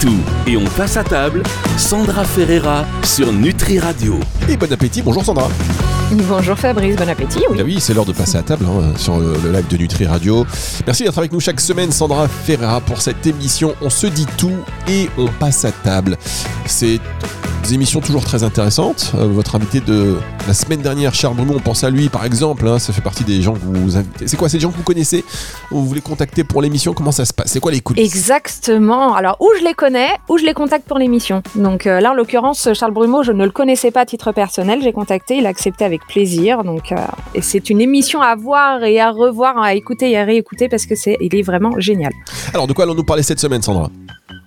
tout et on passe à table. Sandra Ferreira sur Nutri Radio. Et bon appétit, bonjour Sandra. Bonjour Fabrice, bon appétit. Oui, ah oui c'est l'heure de passer à table hein, sur le, le, live de Nutri Radio. Merci d'être avec nous chaque semaine, Sandra Ferreira, pour cette émission. On se dit tout et on passe à table. C'est des émissions toujours très intéressantes. Euh, votre invité de la semaine dernière, Charles Bruno, on pense à lui par exemple. Hein, ça fait partie des gens que vous invitez. C'est quoi, ces gens que vous connaissez? Vous voulez contacter pour l'émission? Comment ça se passe? C'est quoi les coulisses? Exactement. Alors, où je les connais, où je les contacte pour l'émission. Donc euh, là, en l'occurrence, Charles Brumeau, je ne le connaissais pas à titre personnel. J'ai contacté, il a accepté avec plaisir. Donc, euh, et c'est une émission à voir et à revoir, à écouter et à réécouter parce que c'est, il est vraiment génial. Alors, de quoi allons-nous parler cette semaine, Sandra?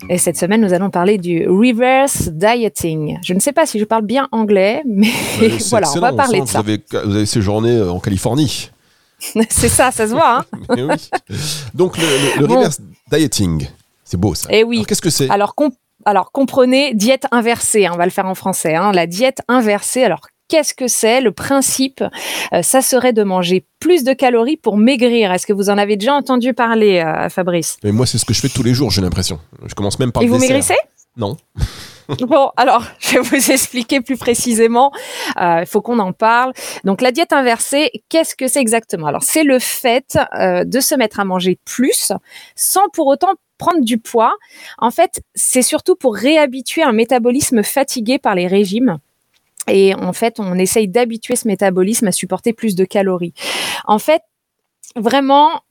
Et cette semaine, nous allons parler du reverse dieting. Je ne sais pas si je parle bien anglais, mais voilà, on va parler de ça. Vous avez, vous avez séjourné euh, en Californie. c'est ça, ça se voit. Hein oui. Donc le, reverse dieting, c'est beau ça. Et eh oui. Qu'est-ce que c'est? Alors, alors comprenez diète inversée, hein, on va le faire en français. Hein, la diète inversée. Alors qu'est-ce que c'est Le principe, euh, ça serait de manger plus de calories pour maigrir. Est-ce que vous en avez déjà entendu parler, euh, Fabrice? Mais moi, c'est ce que je fais tous les jours, j'ai l'impression. Je commence même par Et le vous maigrissez? Non. Bon, alors, je vais vous expliquer plus précisément. Euh, il faut qu'on en parle. Donc, la diète inversée, qu'est-ce que c'est exactement? Alors, c'est le fait de se mettre à manger plus sans pour autant prendre du poids. En fait, c'est surtout pour réhabituer un métabolisme fatigué par les régimes et en fait, on essaye d'habituer ce métabolisme à supporter plus de calories. En fait, vraiment,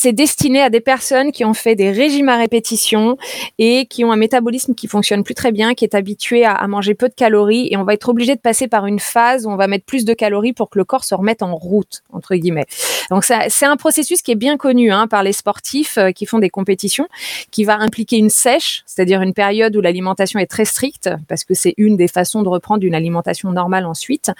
c'est destiné à des personnes qui ont fait des régimes à répétition et qui ont un métabolisme qui fonctionne plus très bien, qui est habitué à, manger peu de calories et on va être obligé de passer par une phase où on va mettre plus de calories pour que le corps se remette en route entre guillemets. Donc c'est un processus qui est bien connu hein, par les sportifs euh, qui font des compétitions, qui va impliquer une sèche, c'est-à-dire une période où l'alimentation est très stricte parce que c'est une des façons de reprendre une alimentation normale ensuite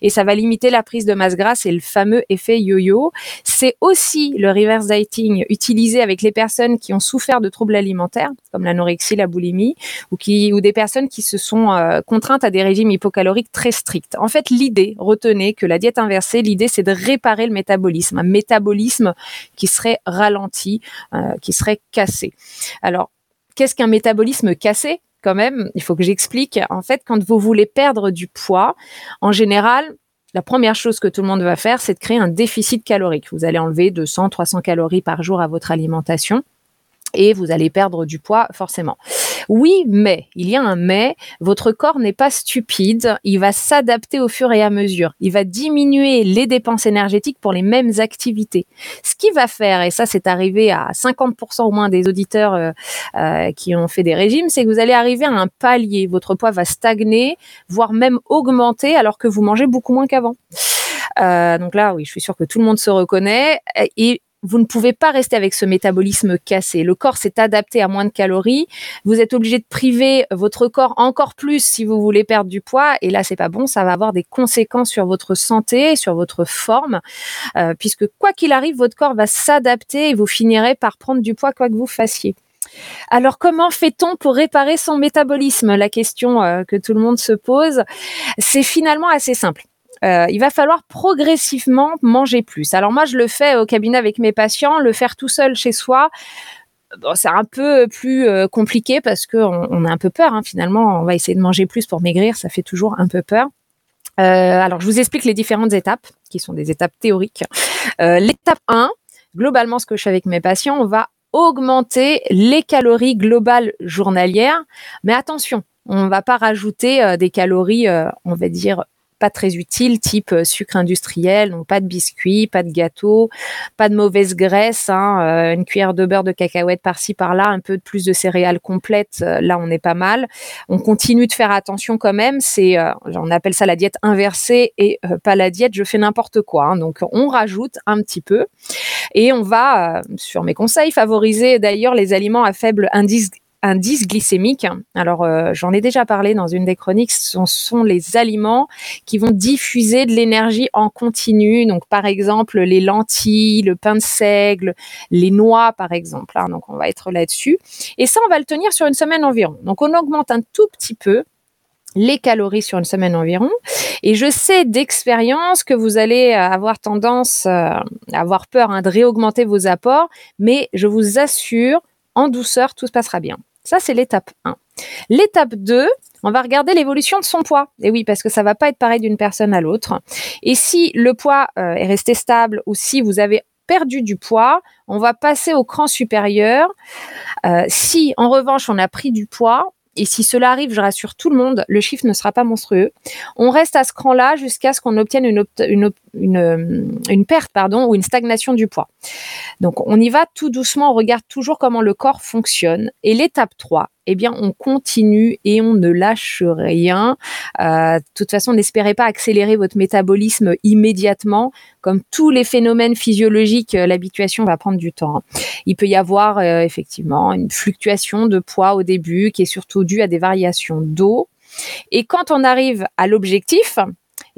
et ça va limiter la prise de masse grasse et le fameux effet yo-yo. C'est aussi le reverse dieting utilisé avec les personnes qui ont souffert de troubles alimentaires, comme l'anorexie, la boulimie, ou des personnes qui se sont euh, contraintes à des régimes hypocaloriques très stricts. En fait, l'idée, retenez que la diète inversée, l'idée, c'est de réparer le métabolisme, un métabolisme qui serait ralenti, euh, qui serait cassé. Alors, qu'est-ce qu'un métabolisme cassé? Quand même, il faut que j'explique. En fait, quand vous voulez perdre du poids, en général, la première chose que tout le monde va faire, c'est de créer un déficit calorique. Vous allez enlever 200, 300 calories par jour à votre alimentation et vous allez perdre du poids forcément. Oui, mais, il y a un mais, votre corps n'est pas stupide, il va s'adapter au fur et à mesure, il va diminuer les dépenses énergétiques pour les mêmes activités. Ce qui va faire, et ça c'est arrivé à 50% au moins des auditeurs euh, euh, qui ont fait des régimes, c'est que vous allez arriver à un palier, votre poids va stagner, voire même augmenter alors que vous mangez beaucoup moins qu'avant. Euh, donc là, oui, je suis sûre que tout le monde se reconnaît. Et vous ne pouvez pas rester avec ce métabolisme cassé. Le corps s'est adapté à moins de calories. Vous êtes obligé de priver votre corps encore plus si vous voulez perdre du poids. Et là, c'est pas bon. Ça va avoir des conséquences sur votre santé, sur votre forme, euh, puisque quoi qu'il arrive, votre corps va s'adapter et vous finirez par prendre du poids quoi que vous fassiez. Alors comment fait-on pour réparer son métabolisme? La question euh, que tout le monde se pose, c'est finalement assez simple. Euh, il va falloir progressivement manger plus. Alors moi, je le fais au cabinet avec mes patients, le faire tout seul chez soi. c'est un peu plus euh, compliqué parce qu'on on a un peu peur. Hein, finalement, on va essayer de manger plus pour maigrir, ça fait toujours un peu peur. Euh, alors, je vous explique les différentes étapes, qui sont des étapes théoriques. L'étape 1, globalement, ce que je fais avec mes patients, on va augmenter les calories globales journalières. Mais attention, on ne va pas rajouter des calories, on va dire, pas très utile, type euh, sucre industriel, donc pas de biscuits, pas de gâteaux, pas de mauvaise graisse, hein, euh, une cuillère de beurre de cacahuète par-ci par-là, un peu plus de céréales complètes, euh, là on est pas mal. On continue de faire attention quand même, c'est, on appelle ça la diète inversée et pas la diète, je fais n'importe quoi. Hein. donc on rajoute un petit peu et on va, sur mes conseils, favoriser d'ailleurs les aliments à faible indice indice glycémique. Alors, euh, j'en ai déjà parlé dans une des chroniques. Ce sont les aliments qui vont diffuser de l'énergie en continu. Donc, par exemple, les lentilles, le pain de seigle, les noix, par exemple. Hein. Donc, on va être là-dessus. Et ça, on va le tenir sur une semaine environ. Donc, on augmente un tout petit peu les calories sur une semaine environ. Et je sais d'expérience que vous allez avoir tendance euh, à avoir peur hein, de réaugmenter vos apports, mais je vous assure, en douceur, tout se passera bien Ça, c'est l'étape 1. L'étape 2, on va regarder l'évolution de son poids. Et oui, parce que ça va pas être pareil d'une personne à l'autre. Et si le poids euh, est resté stable ou si vous avez perdu du poids, on va passer au cran supérieur. Euh, si en revanche on a pris du poids, et si cela arrive, je rassure tout le monde, le chiffre ne sera pas monstrueux. On reste à ce cran-là jusqu'à ce qu'on obtienne une, une, une, une, perte pardon, ou une stagnation du poids. Donc on y va tout doucement, on regarde toujours comment le corps fonctionne. Et l'étape 3, eh bien, on continue et on ne lâche rien. Euh, de toute façon, n'espérez pas accélérer votre métabolisme immédiatement. Comme tous les phénomènes physiologiques, euh, l'habituation va prendre du temps. Il peut y avoir euh, effectivement une fluctuation de poids au début qui est surtout due à des variations d'eau. Et quand on arrive à l'objectif,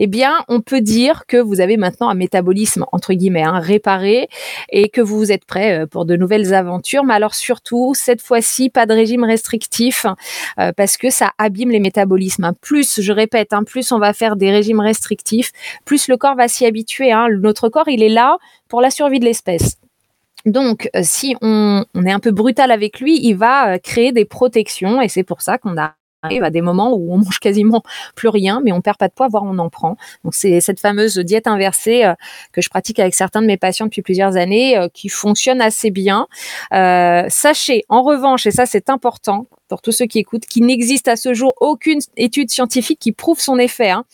eh bien, on peut dire que vous avez maintenant un métabolisme entre guillemets hein, réparé et que vous êtes prêt euh, pour de nouvelles aventures. Mais alors surtout, cette fois-ci, pas de régime restrictif euh, parce que ça abîme les métabolismes. Plus, je répète, hein, plus on va faire des régimes restrictifs, plus le corps va s'y habituer. Hein. Notre corps, il est là pour la survie de l'espèce. Donc, euh, si on, est un peu brutal avec lui, il va créer des protections et c'est pour ça qu'on a arrive à des moments où on mange quasiment plus rien, mais on perd pas de poids, voire on en prend. Donc c'est cette fameuse diète inversée euh, que je pratique avec certains de mes patients depuis plusieurs années, euh, qui fonctionne assez bien. Euh, sachez, en revanche, et ça c'est important pour tous ceux qui écoutent, qu'il n'existe à ce jour aucune étude scientifique qui prouve son effet. Hein.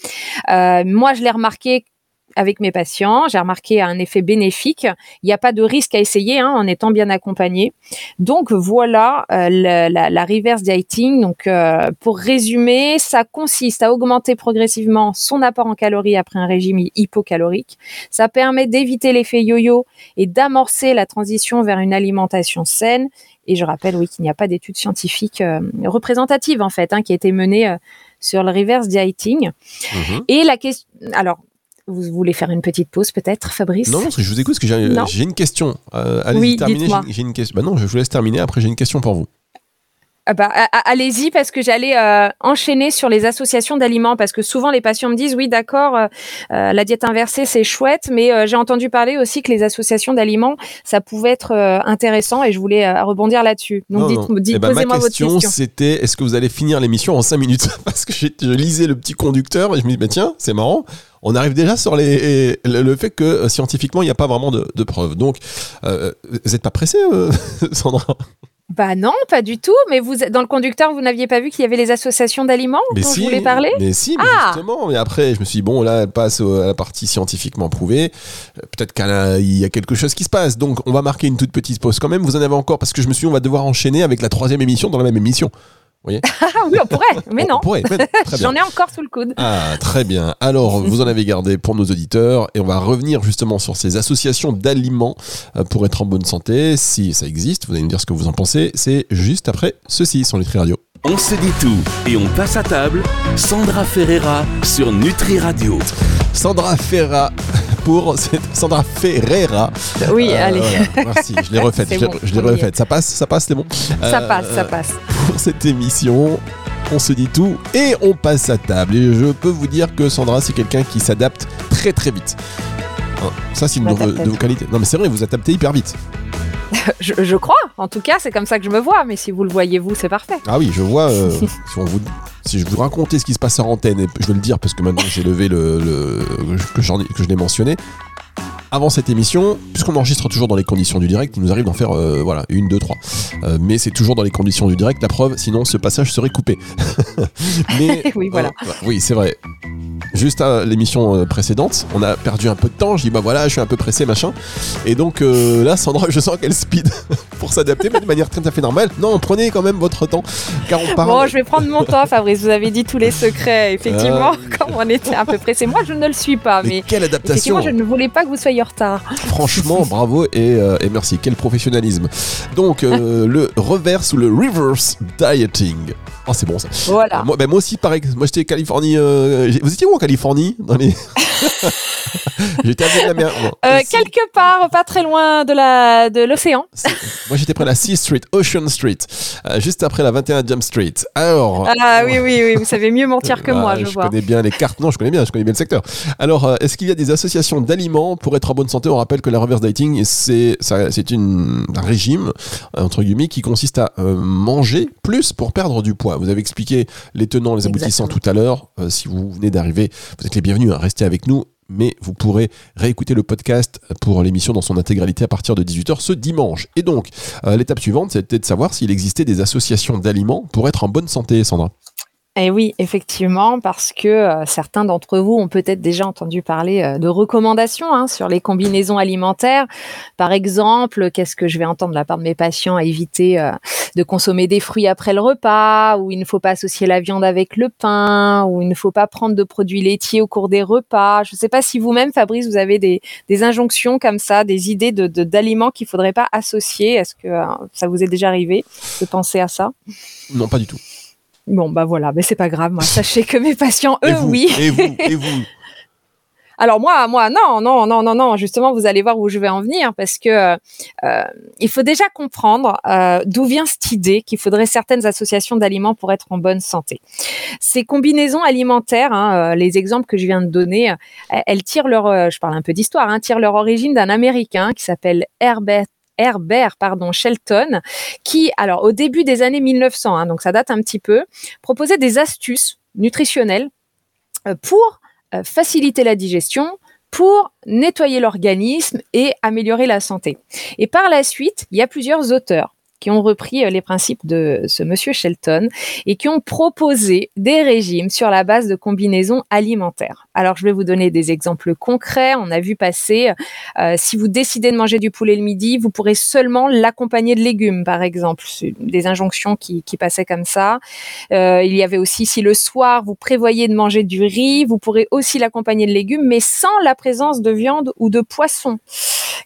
moi, je l'ai remarqué avec mes patients. J'ai remarqué un effet bénéfique. Il n'y a pas de risque à essayer hein, en étant bien accompagné. Donc voilà euh, la, la, reverse dieting. Donc euh, pour résumer, ça consiste à augmenter progressivement son apport en calories après un régime hypocalorique. Ça permet d'éviter l'effet yo-yo et d'amorcer la transition vers une alimentation saine. Et je rappelle, oui, qu'il n'y a pas d'études scientifiques euh, représentatives en fait, hein, qui a été menée sur le reverse dieting. Mmh et la question, alors vous voulez faire une petite pause peut-être, Fabrice Non, parce que je vous écoute, parce que j'ai une question. Euh, allez oui, terminer. J'ai une question. Bah non, je vous laisse terminer. Après, j'ai une question pour vous. Ah bah, allez-y parce que j'allais euh, enchaîner sur les associations d'aliments parce que souvent les patients me disent oui d'accord euh, euh, la diète inversée c'est chouette mais j'ai entendu parler aussi que les associations d'aliments ça pouvait être intéressant et je voulais rebondir là-dessus. Donc dites, dites eh ben, posez-moi votre question c'était est-ce que vous allez finir l'émission en 5 minutes? Parce que je lisais le petit conducteur et je me dis bah tiens c'est marrant. On arrive déjà sur les, le, fait que scientifiquement il n'y a pas vraiment de, de preuves. Donc vous n'êtes pas pressé Sandra? Bah non, pas du tout. Mais vous, dans le conducteur, vous n'aviez pas vu qu'il y avait les associations d'aliments dont je voulais parler? Mais si, mais ah justement. Mais après, je me suis dit, bon, là, elle passe à la partie scientifiquement prouvée. Euh, peut-être qu'il y a quelque chose qui se passe. Donc, on va marquer une toute petite pause quand même. Vous en avez encore parce que je me suis dit, on va devoir enchaîner avec la troisième émission dans la même émission. Ah oui, on pourrait, mais non. J'en ai encore sous le coude. Ah, très bien. Alors, vous en avez gardé pour nos auditeurs et on va revenir justement sur ces associations d'aliments euh, pour être en bonne santé. Si ça existe, vous allez nous dire ce que vous en pensez. C'est juste après ceci sur Nutri Radio. On se dit tout et on passe à table. Sandra Ferreira sur Nutri Radio. Sandra Ferreira pour Sandra Ferreira. Oui, euh, allez. merci, je l'ai refaite. je l'ai refaite. Ça passe, ça passe, c'est bon. Ça passe, ça passe. Pour cette émission, on se dit tout et on passe à table. Et je peux vous dire que Sandra, c'est quelqu'un qui s'adapte très très vite. Hein, ça, c'est une de, vos qualités. Non, mais c'est vrai, vous adaptez hyper vite. je, crois, en tout cas, c'est comme ça que je me vois, mais si vous le voyez vous, c'est parfait. Ah oui, je vois, euh, si, vous, si, je vous racontais ce qui se passe en antenne, et je vais le dire parce que maintenant j'ai levé le, que, que je l'ai mentionné, avant cette émission, puisqu'on enregistre toujours dans les conditions du direct, il nous arrive d'en faire euh, voilà, une, deux, trois. Euh, mais c'est toujours dans les conditions du direct, la preuve, sinon ce passage serait coupé. mais, oui, voilà. oui, c'est vrai juste à l'émission euh, précédente, on a perdu un peu de temps. Je dis bah voilà, je suis un peu pressé, machin. Et donc euh, là, Sandra, je sens qu'elle speed pour s'adapter, mais de manière très à fait normale. Non, prenez quand même votre temps, car on parle. Bon, je vais prendre mon temps, Fabrice. Vous avez dit tous les secrets. Effectivement, on était un peu pressé, moi je ne le suis pas, mais, quelle adaptation je ne voulais pas que vous soyez en retard. Franchement, bravo et, euh, et, merci. Quel professionnalisme. Donc le reverse ou le reverse dieting. Oh, c'est bon ça. Voilà. Moi, ben, moi aussi, pareil. Moi, j'étais Californie. vous étiez où en Californie dans les... j'étais à la mer. Euh, quelque part, pas très loin de la de l'océan. Moi, j'étais près de la Sea Street, Ocean Street, euh, juste après la 21 Jump Street. Alors. Ah oui, oui, oui, vous savez mieux mentir que moi, je, je vois. connais bien les cartes. Non, je connais bien, je connais bien le secteur. Alors, est-ce qu'il y a des associations d'aliments pour être en bonne santé? On rappelle que la reverse dieting, c'est c'est un régime entre guillemets qui consiste à manger plus pour perdre du poids. Vous avez expliqué les tenants, les aboutissants tout à l'heure. si vous venez d'arriver, vous êtes les bienvenus à rester avec nous mais vous pourrez réécouter le podcast pour l'émission dans son intégralité à partir de 18h ce dimanche. Et donc, euh, l'étape suivante, c'était de savoir s'il existait des associations d'aliments pour être en bonne santé, Sandra. Et eh oui, effectivement, parce que euh, certains d'entre vous ont peut-être déjà entendu parler euh, de recommandations hein, sur les combinaisons alimentaires. Par exemple, qu'est-ce que je vais entendre de la part de mes patients à éviter euh, de consommer des fruits après le repas, ou il ne faut pas associer la viande avec le pain, ou il ne faut pas prendre de produits laitiers au cours des repas. Je ne sais pas si vous-même, Fabrice, vous avez des, injonctions comme ça, des idées de, d'aliments qu'il faudrait pas associer. Est-ce que ça vous est déjà arrivé de penser à ça? Non, pas du tout. Bon, bah voilà, mais c'est pas grave. Moi, sachez que mes patients, eux, oui. Et vous, et vous. Alors moi, moi, non, non, non, non, non. Justement, vous allez voir où je vais en venir parce que euh, il faut déjà comprendre euh, d'où vient cette idée qu'il faudrait certaines associations d'aliments pour être en bonne santé. Ces combinaisons alimentaires, hein, euh, les exemples que je viens de donner, elles tirent leur, je parle un peu d'histoire, hein, tirent leur origine d'un Américain qui s'appelle Herbert Herbert pardon, Shelton, qui, alors au début des années 1900, hein, donc ça date un petit peu, proposait des astuces nutritionnelles euh, pour euh, faciliter la digestion, pour nettoyer l'organisme et améliorer la santé. Et par la suite, il y a plusieurs auteurs qui ont repris euh, les principes de ce monsieur Shelton et qui ont proposé des régimes sur la base de combinaisons alimentaires. Alors, je vais vous donner des exemples concrets. On a vu passer, euh, si vous décidez de manger du poulet le midi, vous pourrez seulement l'accompagner de légumes, par exemple. Des injonctions qui, qui passaient comme ça. Euh, il y avait aussi, si le soir, vous prévoyez de manger du riz, vous pourrez aussi l'accompagner de légumes, mais sans la présence de viande ou de poisson.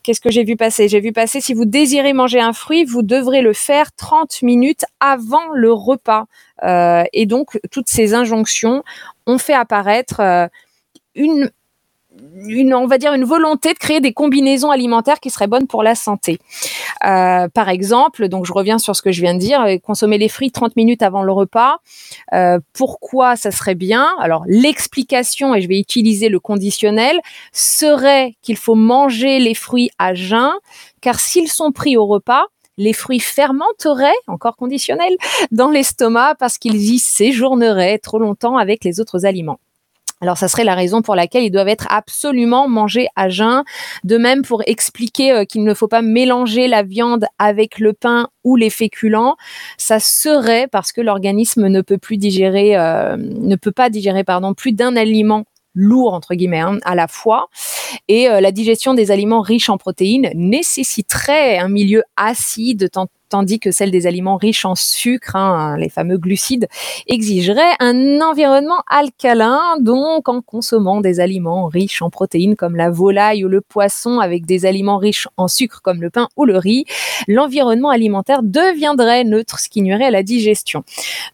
Qu'est-ce que j'ai vu passer? J'ai vu passer, si vous désirez manger un fruit, vous devrez le faire 30 minutes avant le repas. Euh, et donc, toutes ces injonctions ont fait apparaître euh, une une, on va dire une volonté de créer des combinaisons alimentaires qui seraient bonnes pour la santé. Euh, par exemple, donc je reviens sur ce que je viens de dire, consommer les fruits 30 minutes avant le repas. pourquoi ça serait bien? Alors l'explication, et je vais utiliser le conditionnel, serait qu'il faut manger les fruits à jeun, car s'ils sont pris au repas, les fruits fermenteraient, encore conditionnel, dans l'estomac parce qu'ils y séjourneraient trop longtemps avec les autres aliments. Alors, ça serait la raison pour laquelle ils doivent être absolument mangés à jeun. De même, pour expliquer euh, qu'il ne faut pas mélanger la viande avec le pain ou les féculents, ça serait parce que l'organisme ne peut plus digérer, euh, ne peut pas digérer, pardon, plus d'un aliment lourd entre guillemets hein, à la fois et euh, la digestion des aliments riches en protéines nécessiterait un milieu acide tandis que celle des aliments riches en sucre, hein, les fameux glucides, exigerait un environnement alcalin. Donc, en consommant des aliments riches en protéines comme la volaille ou le poisson, avec des aliments riches en sucre comme le pain ou le riz, l'environnement alimentaire deviendrait neutre, ce qui nuirait à la digestion.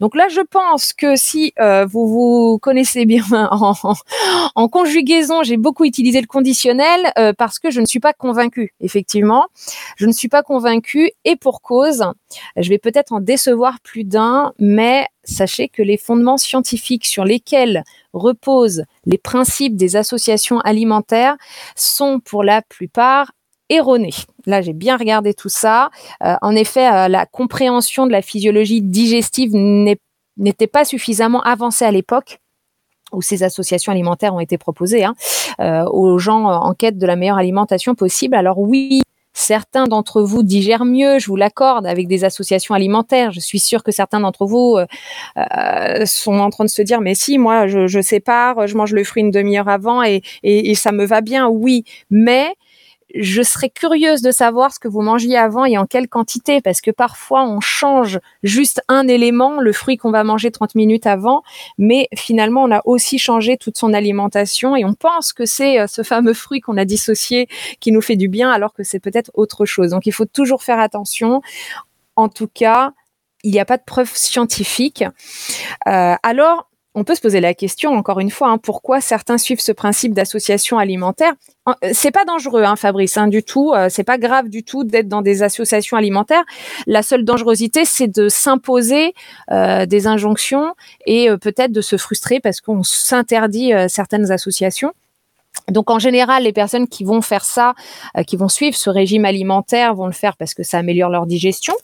Donc là, je pense que si euh, vous vous connaissez bien en, conjugaison, j'ai beaucoup utilisé le conditionnel euh, parce que je ne suis pas convaincue. Effectivement, je ne suis pas convaincue et pour cause je vais peut-être en décevoir plus d'un, mais sachez que les fondements scientifiques sur lesquels reposent les principes des associations alimentaires sont pour la plupart erronés. Là, j'ai bien regardé tout ça. Euh, en effet, euh, la compréhension de la physiologie digestive n'était pas suffisamment avancée à l'époque où ces associations alimentaires ont été proposées hein, euh, aux gens en quête de la meilleure alimentation possible. Alors oui, Certains d'entre vous digèrent mieux, je vous l'accorde, avec des associations alimentaires. Je suis sûre que certains d'entre vous euh, euh, sont en train de se dire, mais si, moi, je, je sépare, je mange le fruit une demi-heure avant et, et, et ça me va bien, oui. Mais je serais curieuse de savoir ce que vous mangiez avant et en quelle quantité, parce que parfois on change juste un élément, le fruit qu'on va manger 30 minutes avant, mais finalement on a aussi changé toute son alimentation et on pense que c'est euh, ce fameux fruit qu'on a dissocié qui nous fait du bien, alors que c'est peut-être autre chose. Donc il faut toujours faire attention. En tout cas, il n'y a pas de preuves scientifiques. Euh, alors, on peut se poser la question, encore une fois, hein, pourquoi certains suivent ce principe d'association alimentaire euh, C'est pas dangereux, hein, Fabrice, hein, du tout. Euh, c'est pas grave du tout d'être dans des associations alimentaires. La seule dangerosité, c'est de s'imposer euh, des injonctions et peut-être de se frustrer parce qu'on s'interdit certaines associations. Donc en général, les personnes qui vont faire ça, qui vont suivre ce régime alimentaire, vont le faire parce que ça améliore leur digestion,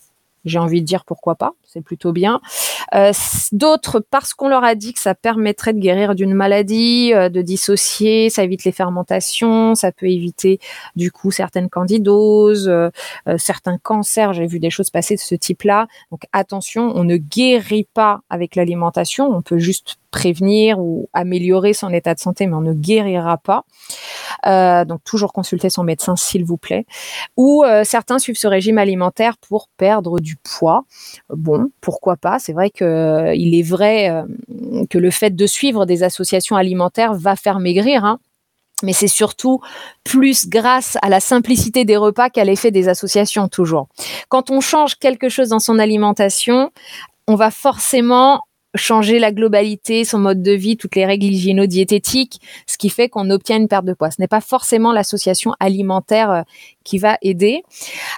j'ai envie de dire pourquoi pas, c'est plutôt bien. Euh, d'autres parce qu'on leur a dit que ça permettrait de guérir d'une maladie, euh, de dissocier, ça évite les fermentations, ça peut éviter du coup certaines candidoses, euh, certains cancers. J'ai vu des choses passer de ce type-là. Donc attention, on ne guérit pas avec l'alimentation, on peut juste prévenir ou améliorer son état de santé, mais on ne guérira pas. Euh, donc toujours consulter son médecin s'il vous plaît. Ou euh, certains suivent ce régime alimentaire pour perdre du poids. Bon, pourquoi pas? C'est vrai que euh, il est vrai que le fait de suivre des associations alimentaires va faire maigrir. Hein. mais c'est surtout plus grâce à la simplicité des repas qu'à l'effet des associations toujours. Quand on change quelque chose dans son alimentation, on va forcément changer la globalité, son mode de vie, toutes les règles hygiéno-diététiques, ce qui fait qu'on obtient une perte de poids. Ce n'est pas forcément l'association alimentaire euh, qui va aider.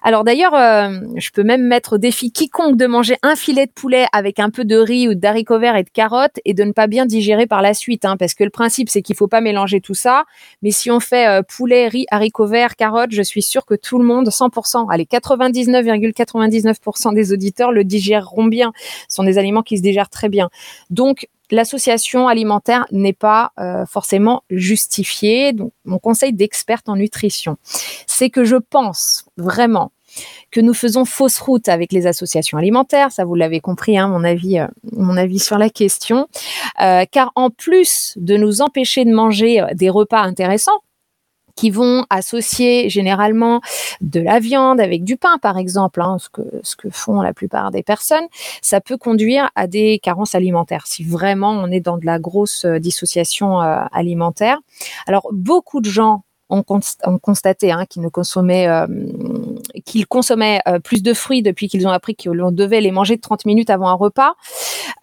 Alors d'ailleurs, euh, je peux même mettre au défi quiconque de manger un filet de poulet avec un peu de riz ou d'haricots verts et de carottes et de ne pas bien digérer par la suite, hein, parce que le principe c'est qu'il faut pas mélanger tout ça. Mais si on fait euh, poulet, riz, haricots verts, carottes, je suis sûre que tout le monde, 100%, allez 99,99% des auditeurs le digéreront bien. Ce sont des aliments qui se digèrent très bien. Donc l'association alimentaire n'est pas euh, forcément justifiée. Donc, mon conseil d'experte en nutrition, c'est que je pense vraiment que nous faisons fausse route avec les associations alimentaires. Ça, vous l'avez compris, hein, mon avis, euh, mon avis sur la question. Euh, car en plus de nous empêcher de manger des repas intéressants, qui vont associer généralement de la viande avec du pain, par exemple, hein, ce, que, font la plupart des personnes, ça peut conduire à des carences alimentaires, si vraiment on est dans de la grosse euh, dissociation euh, alimentaire. Alors, beaucoup de gens ont, constaté hein, qu'ils ne consommaient, euh, qu'ils consommaient euh, plus de fruits depuis qu'ils ont appris qu'on devait les manger 30 minutes avant un repas.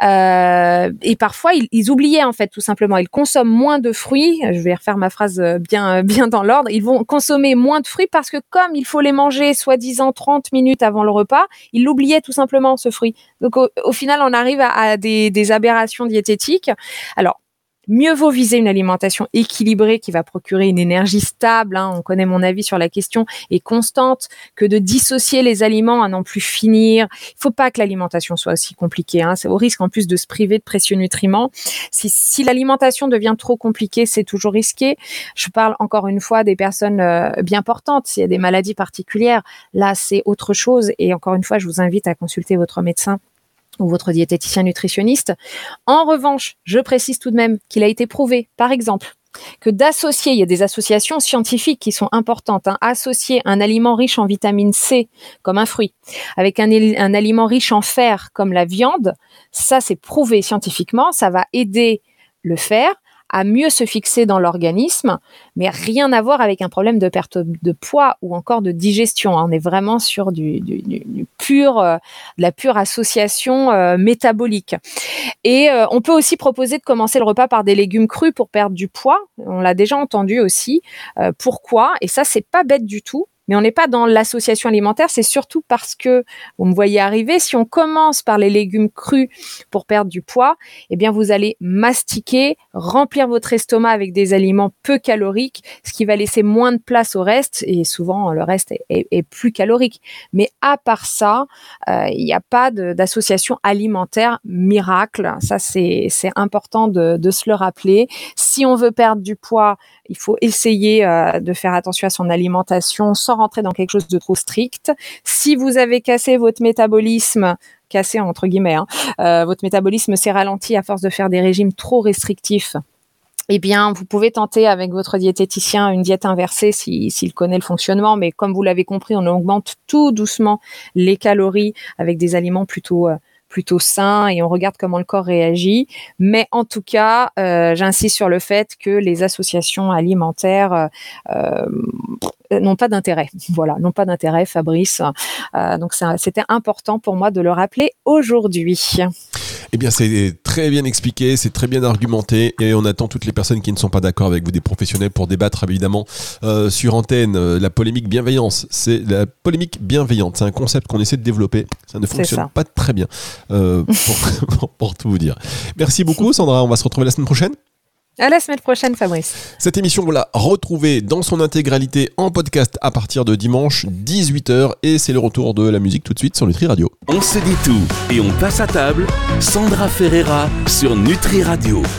Euh, et parfois, ils, ils, oubliaient en fait tout simplement. Ils consomment moins de fruits. Je vais refaire ma phrase bien, bien dans l'ordre. Ils vont consommer moins de fruits parce que comme il faut les manger soi-disant 30 minutes avant le repas, ils l'oubliaient tout simplement ce fruit. Donc au, final, on arrive à, à des, des aberrations diététiques. Alors Mieux vaut viser une alimentation équilibrée qui va procurer une énergie stable, hein, on connaît mon avis sur la question, et constante, que de dissocier les aliments à n'en plus finir. Il faut pas que l'alimentation soit aussi compliquée. Hein. C'est au risque en plus de se priver de précieux nutriments. Si, si l'alimentation devient trop compliquée, c'est toujours risqué. Je parle encore une fois des personnes euh, bien portantes. S'il y a des maladies particulières, là c'est autre chose. Et encore une fois, je vous invite à consulter votre médecin ou votre diététicien nutritionniste. En revanche, je précise tout de même qu'il a été prouvé, par exemple, que d'associer, il y a des associations scientifiques qui sont importantes, hein, associer un aliment riche en vitamine C, comme un fruit, avec un aliment riche en fer, comme la viande, ça c'est prouvé scientifiquement, ça va aider le fer à mieux se fixer dans l'organisme, mais rien à voir avec un problème de perte de poids ou encore de digestion. Hein. On est vraiment sur du, pur, euh, de la pure association euh, métabolique. Et euh, on peut aussi proposer de commencer le repas par des légumes crus pour perdre du poids. On l'a déjà entendu aussi. pourquoi? Et ça, c'est pas bête du tout mais on n'est pas dans l'association alimentaire, c'est surtout parce que, vous me voyez arriver, si on commence par les légumes crus pour perdre du poids, eh bien vous allez mastiquer, remplir votre estomac avec des aliments peu caloriques, ce qui va laisser moins de place au reste, et souvent le reste est, plus calorique. Mais à part ça, euh, il n'y a pas d'association alimentaire miracle. Ça, c'est important de, se le rappeler. Si on veut perdre du poids, il faut essayer euh, de faire attention à son alimentation sans rentrer dans quelque chose de trop strict. Si vous avez cassé votre métabolisme, cassé entre guillemets, hein, euh, votre métabolisme s'est ralenti à force de faire des régimes trop restrictifs eh bien, vous pouvez tenter avec votre diététicien une diète inversée s'il connaît le fonctionnement. Mais comme vous l'avez compris, on augmente tout doucement les calories avec des aliments plutôt euh, plutôt sain et on regarde comment le corps réagit. Mais en tout cas, euh, j'insiste sur le fait que les associations alimentaires euh, euh, n'ont pas d'intérêt. Voilà, n'ont pas d'intérêt, Fabrice. donc c'était important pour moi de le rappeler aujourd'hui. Eh bien, c'est très bien expliqué, c'est très bien argumenté, et on attend toutes les personnes qui ne sont pas d'accord avec vous, des professionnels, pour débattre évidemment euh, sur antenne. Euh, la polémique bienveillance, c'est la polémique bienveillante. C'est un concept qu'on essaie de développer. Ça ne fonctionne pas très bien, euh, pour, pour- pour tout vous dire. Merci beaucoup, Sandra. On va se retrouver la semaine prochaine. À la semaine prochaine, Fabrice. Cette émission, vous la retrouvez dans son intégralité en podcast à partir de dimanche 18h, et c'est le retour de la musique tout de suite sur Nutri Radio. On se dit tout et on passe à table. Sandra Ferreira sur Nutri Radio.